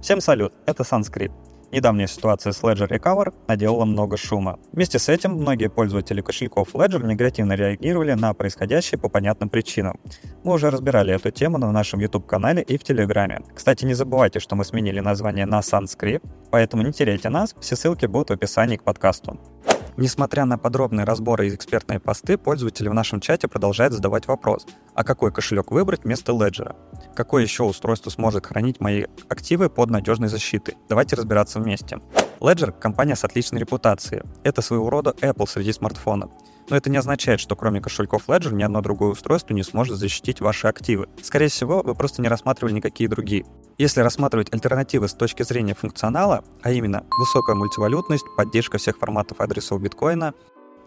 Всем салют, это Sanskrit. Недавняя ситуация с Ledger Recover наделала много шума. Вместе с этим многие пользователи кошельков Ledger негативно реагировали на происходящее по понятным причинам. Мы уже разбирали эту тему на нашем YouTube-канале и в Телеграме. Кстати, не забывайте, что мы сменили название на Sanskrit, поэтому не теряйте нас, все ссылки будут в описании к подкасту. Несмотря на подробные разборы и экспертные посты, пользователи в нашем чате продолжают задавать вопрос, а какой кошелек выбрать вместо Ledger? Какое еще устройство сможет хранить мои активы под надежной защитой? Давайте разбираться вместе. Ledger — компания с отличной репутацией. Это своего рода Apple среди смартфонов. Но это не означает, что кроме кошельков Ledger ни одно другое устройство не сможет защитить ваши активы. Скорее всего, вы просто не рассматривали никакие другие. Если рассматривать альтернативы с точки зрения функционала, а именно высокая мультивалютность, поддержка всех форматов адресов биткоина,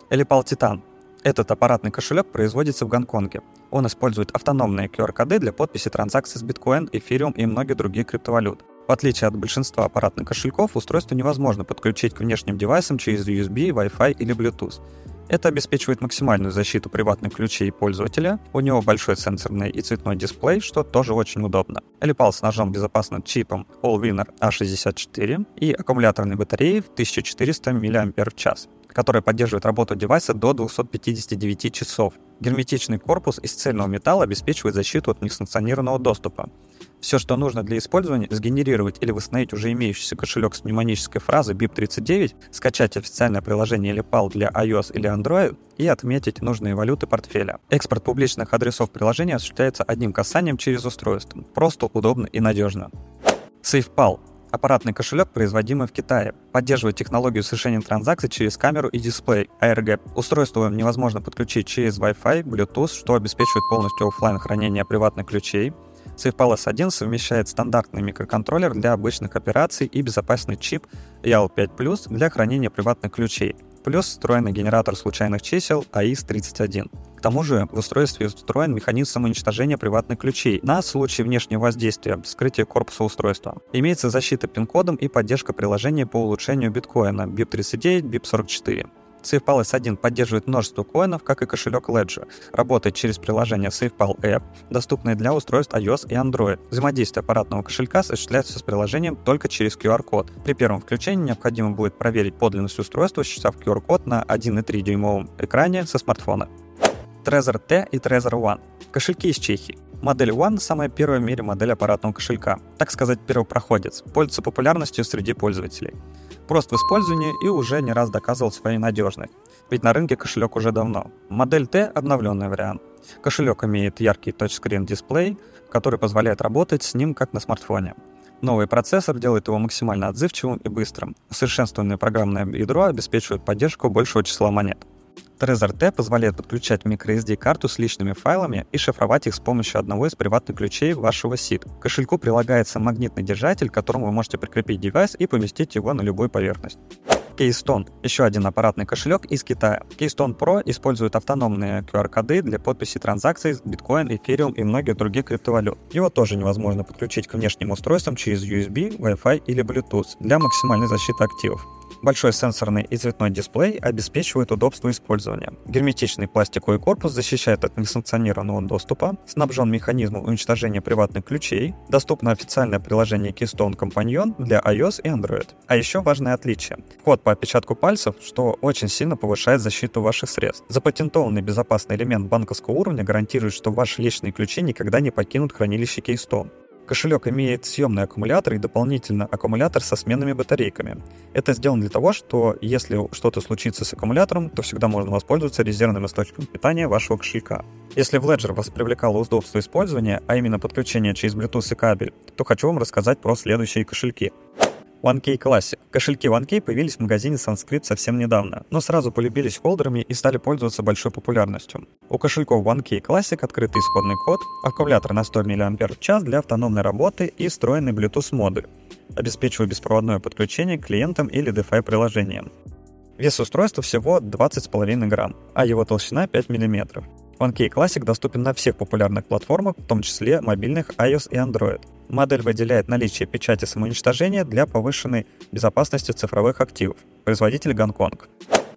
Elipal Titan этот аппаратный кошелек производится в Гонконге. Он использует автономные QR-коды для подписи транзакций с биткоин, эфириум и многих других криптовалют. В отличие от большинства аппаратных кошельков, устройство невозможно подключить к внешним девайсам через USB, Wi-Fi или Bluetooth. Это обеспечивает максимальную защиту приватных ключей пользователя. У него большой сенсорный и цветной дисплей, что тоже очень удобно. Элипал с ножом безопасным чипом Allwinner A64 и аккумуляторной батареей в 1400 мАч которая поддерживает работу девайса до 259 часов. Герметичный корпус из цельного металла обеспечивает защиту от несанкционированного доступа. Все, что нужно для использования, сгенерировать или восстановить уже имеющийся кошелек с мнемонической фразой BIP39, скачать официальное приложение или PAL для iOS или Android и отметить нужные валюты портфеля. Экспорт публичных адресов приложения осуществляется одним касанием через устройство. Просто, удобно и надежно. SafePal аппаратный кошелек, производимый в Китае. Поддерживает технологию совершения транзакций через камеру и дисплей AirGap. Устройство невозможно подключить через Wi-Fi, Bluetooth, что обеспечивает полностью офлайн хранение приватных ключей. SafePal S1 совмещает стандартный микроконтроллер для обычных операций и безопасный чип YAL5 для хранения приватных ключей, плюс встроенный генератор случайных чисел AIS-31 тому же в устройстве встроен механизм самоуничтожения приватных ключей на случай внешнего воздействия, вскрытия корпуса устройства. Имеется защита пин-кодом и поддержка приложения по улучшению биткоина BIP39, BIP44. SafePal S1 поддерживает множество коинов, как и кошелек Ledger. Работает через приложение SafePal App, доступное для устройств iOS и Android. Взаимодействие аппаратного кошелька осуществляется с приложением только через QR-код. При первом включении необходимо будет проверить подлинность устройства, считав QR-код на 1,3 дюймовом экране со смартфона. Trezor T и Trezor One. Кошельки из Чехии. Модель One – самая первая в мире модель аппаратного кошелька, так сказать, первопроходец, пользуется популярностью среди пользователей. Прост в использовании и уже не раз доказывал свою надежность, ведь на рынке кошелек уже давно. Модель T – обновленный вариант. Кошелек имеет яркий тачскрин дисплей, который позволяет работать с ним как на смартфоне. Новый процессор делает его максимально отзывчивым и быстрым. Усовершенствованное программное ядро обеспечивает поддержку большего числа монет. Trezor T позволяет подключать microSD-карту с личными файлами и шифровать их с помощью одного из приватных ключей вашего SID. К кошельку прилагается магнитный держатель, к которому вы можете прикрепить девайс и поместить его на любую поверхность. Keystone – еще один аппаратный кошелек из Китая. Keystone Pro использует автономные QR-коды для подписи транзакций с биткоин, эфириум и многих других криптовалют. Его тоже невозможно подключить к внешним устройствам через USB, Wi-Fi или Bluetooth для максимальной защиты активов. Большой сенсорный и цветной дисплей обеспечивают удобство использования. Герметичный пластиковый корпус защищает от несанкционированного доступа, снабжен механизмом уничтожения приватных ключей, доступно официальное приложение Keystone Companion для iOS и Android. А еще важное отличие. Вход по отпечатку пальцев, что очень сильно повышает защиту ваших средств. Запатентованный безопасный элемент банковского уровня гарантирует, что ваши личные ключи никогда не покинут хранилище Keystone. Кошелек имеет съемный аккумулятор и дополнительно аккумулятор со сменными батарейками. Это сделано для того, что если что-то случится с аккумулятором, то всегда можно воспользоваться резервным источником питания вашего кошелька. Если в Ledger вас привлекало удобство использования, а именно подключение через Bluetooth и кабель, то хочу вам рассказать про следующие кошельки. OneKey Classic. Кошельки OneKey появились в магазине Sanskrit совсем недавно, но сразу полюбились холдерами и стали пользоваться большой популярностью. У кошельков OneKey Classic открытый исходный код, аккумулятор на 100 мАч для автономной работы и встроенный Bluetooth модуль, обеспечивая беспроводное подключение к клиентам или DeFi приложениям. Вес устройства всего 20,5 грамм, а его толщина 5 мм. OneKey Classic доступен на всех популярных платформах, в том числе мобильных iOS и Android. Модель выделяет наличие печати самоуничтожения для повышенной безопасности цифровых активов. Производитель Гонконг.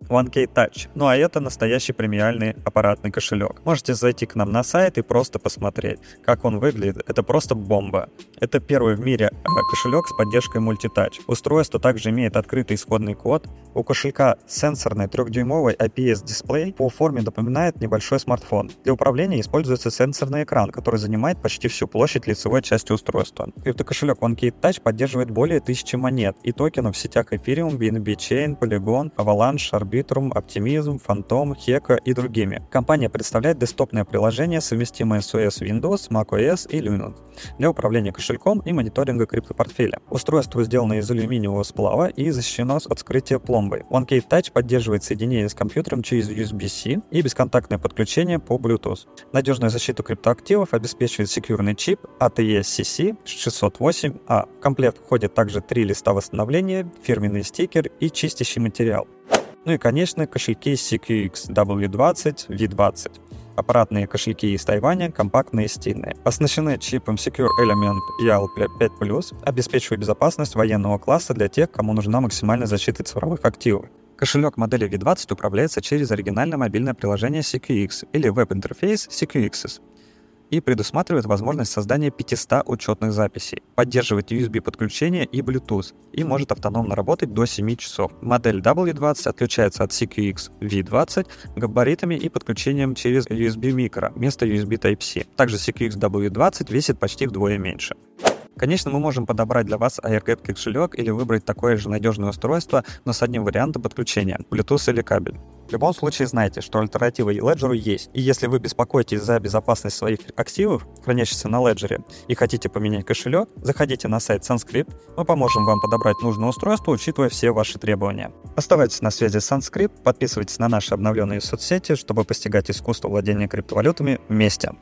OneKey Touch. Ну а это настоящий премиальный аппаратный кошелек. Можете зайти к нам на сайт и просто посмотреть, как он выглядит. Это просто бомба. Это первый в мире э, кошелек с поддержкой мультитач. Устройство также имеет открытый исходный код. У кошелька сенсорный трехдюймовый IPS-дисплей по форме напоминает небольшой смартфон. Для управления используется сенсорный экран, который занимает почти всю площадь лицевой части устройства. Криптокошелек OneKey Touch поддерживает более тысячи монет и токенов в сетях Ethereum, BNB Chain, Polygon, Avalanche, Arbitrum, Optimism, Phantom, Heka и другими. Компания представляет десктопное приложение, совместимое с OS Windows, macOS и Linux для управления кошельком и мониторинга криптопортфеля. Устройство сделано из алюминиевого сплава и защищено от вскрытия пломбой. OneKey Touch поддерживает соединение с компьютером через USB-C и бесконтактное подключение по Bluetooth. Надежную защиту криптоактивов обеспечивает секьюрный чип ATE-CC 608A. В комплект входит также три листа восстановления, фирменный стикер и чистящий материал. Ну и, конечно, кошельки CQX W20, V20. Аппаратные кошельки из Тайваня, компактные и стильные. Оснащены чипом Secure Element EAL5+, обеспечивая безопасность военного класса для тех, кому нужна максимальная защита цифровых активов. Кошелек модели V20 управляется через оригинальное мобильное приложение CQX или веб-интерфейс CQXs и предусматривает возможность создания 500 учетных записей, поддерживает USB-подключение и Bluetooth и может автономно работать до 7 часов. Модель W20 отличается от CQX V20 габаритами и подключением через USB micro вместо USB Type-C. Также CQX W20 весит почти вдвое меньше. Конечно, мы можем подобрать для вас AirGap кошелек или выбрать такое же надежное устройство, но с одним вариантом подключения — Bluetooth или кабель. В любом случае знайте, что альтернатива Ledger есть. И если вы беспокоитесь за безопасность своих активов, хранящихся на Ledger, и хотите поменять кошелек, заходите на сайт Sunscript. Мы поможем вам подобрать нужное устройство, учитывая все ваши требования. Оставайтесь на связи с Sunscript, подписывайтесь на наши обновленные соцсети, чтобы постигать искусство владения криптовалютами вместе.